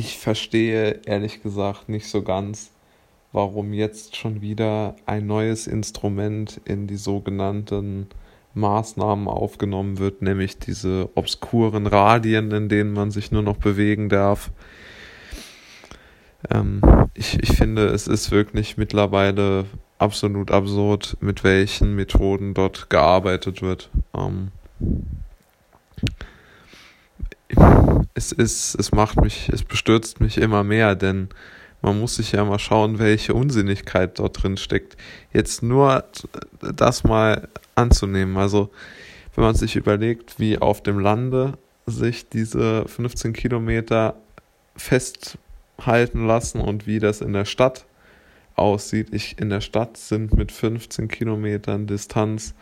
ich verstehe ehrlich gesagt nicht so ganz, warum jetzt schon wieder ein neues Instrument in die sogenannten Maßnahmen aufgenommen wird, nämlich diese obskuren Radien, in denen man sich nur noch bewegen darf. Ähm, ich, ich finde, es ist wirklich mittlerweile absolut absurd, mit welchen Methoden dort gearbeitet wird. Ähm, es ist, es macht mich, es bestürzt mich immer mehr, denn man muss sich ja mal schauen, welche Unsinnigkeit dort drin steckt. Jetzt nur das mal anzunehmen. Also, wenn man sich überlegt, wie auf dem Lande sich diese 15 Kilometer festhalten lassen und wie das in der Stadt aussieht. Ich in der Stadt sind mit 15 Kilometern Distanz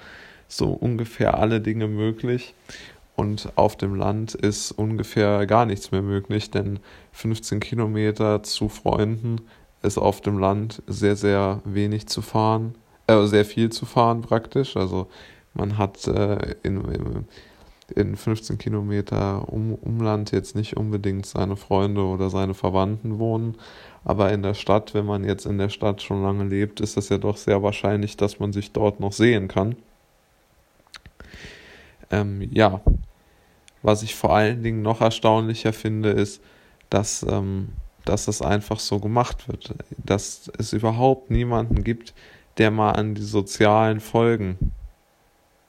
so ungefähr alle Dinge möglich. Und auf dem Land ist ungefähr gar nichts mehr möglich, denn 15 Kilometer zu Freunden ist auf dem Land sehr, sehr wenig zu fahren, äh, sehr viel zu fahren praktisch. Also man hat äh, in, in 15 Kilometer um, Umland jetzt nicht unbedingt seine Freunde oder seine Verwandten wohnen. Aber in der Stadt, wenn man jetzt in der Stadt schon lange lebt, ist das ja doch sehr wahrscheinlich, dass man sich dort noch sehen kann. Ähm, ja, was ich vor allen Dingen noch erstaunlicher finde, ist, dass, ähm, dass das einfach so gemacht wird. Dass es überhaupt niemanden gibt, der mal an die sozialen Folgen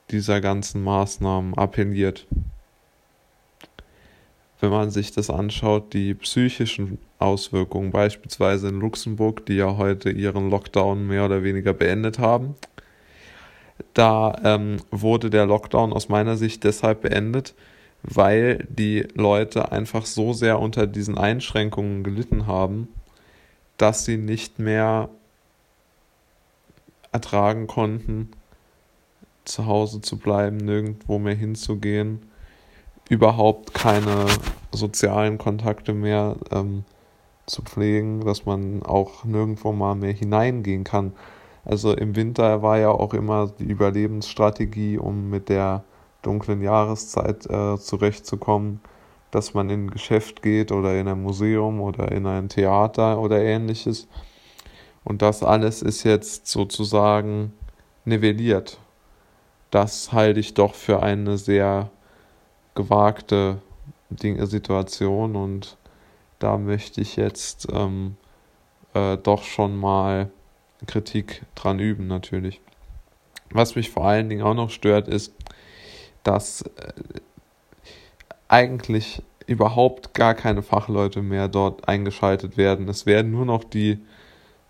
dieser ganzen Maßnahmen appelliert. Wenn man sich das anschaut, die psychischen Auswirkungen, beispielsweise in Luxemburg, die ja heute ihren Lockdown mehr oder weniger beendet haben, da ähm, wurde der Lockdown aus meiner Sicht deshalb beendet, weil die Leute einfach so sehr unter diesen Einschränkungen gelitten haben, dass sie nicht mehr ertragen konnten, zu Hause zu bleiben, nirgendwo mehr hinzugehen, überhaupt keine sozialen Kontakte mehr ähm, zu pflegen, dass man auch nirgendwo mal mehr hineingehen kann. Also im Winter war ja auch immer die Überlebensstrategie, um mit der dunklen Jahreszeit äh, zurechtzukommen, dass man in ein Geschäft geht oder in ein Museum oder in ein Theater oder ähnliches. Und das alles ist jetzt sozusagen nivelliert. Das halte ich doch für eine sehr gewagte Situation und da möchte ich jetzt ähm, äh, doch schon mal Kritik dran üben natürlich. Was mich vor allen Dingen auch noch stört, ist, dass äh, eigentlich überhaupt gar keine Fachleute mehr dort eingeschaltet werden. Es werden nur noch die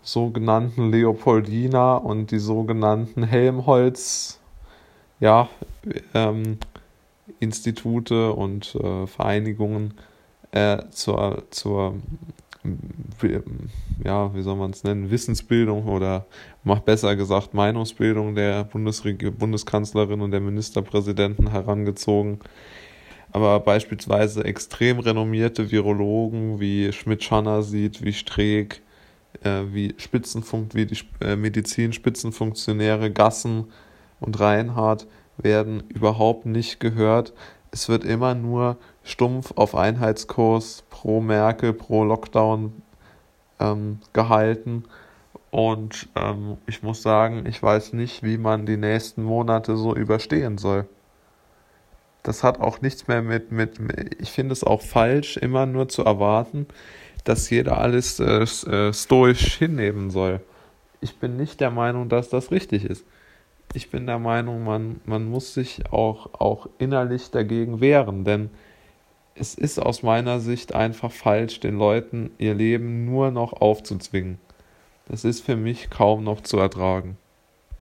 sogenannten Leopoldiner und die sogenannten Helmholtz ja, ähm, Institute und äh, Vereinigungen äh, zur, zur ja, wie soll man es nennen, Wissensbildung oder macht besser gesagt Meinungsbildung der Bundesreg Bundeskanzlerin und der Ministerpräsidenten herangezogen. Aber beispielsweise extrem renommierte Virologen wie Schmidt-Schanner sieht, wie Streeck, äh, wie Spitzenfunk, wie die äh, Medizinspitzenfunktionäre Gassen und Reinhardt werden überhaupt nicht gehört. Es wird immer nur stumpf auf Einheitskurs pro Merkel, pro Lockdown ähm, gehalten. Und ähm, ich muss sagen, ich weiß nicht, wie man die nächsten Monate so überstehen soll. Das hat auch nichts mehr mit, mit, ich finde es auch falsch, immer nur zu erwarten, dass jeder alles äh, äh, stoisch hinnehmen soll. Ich bin nicht der Meinung, dass das richtig ist. Ich bin der Meinung, man, man muss sich auch, auch innerlich dagegen wehren, denn es ist aus meiner Sicht einfach falsch, den Leuten ihr Leben nur noch aufzuzwingen. Das ist für mich kaum noch zu ertragen.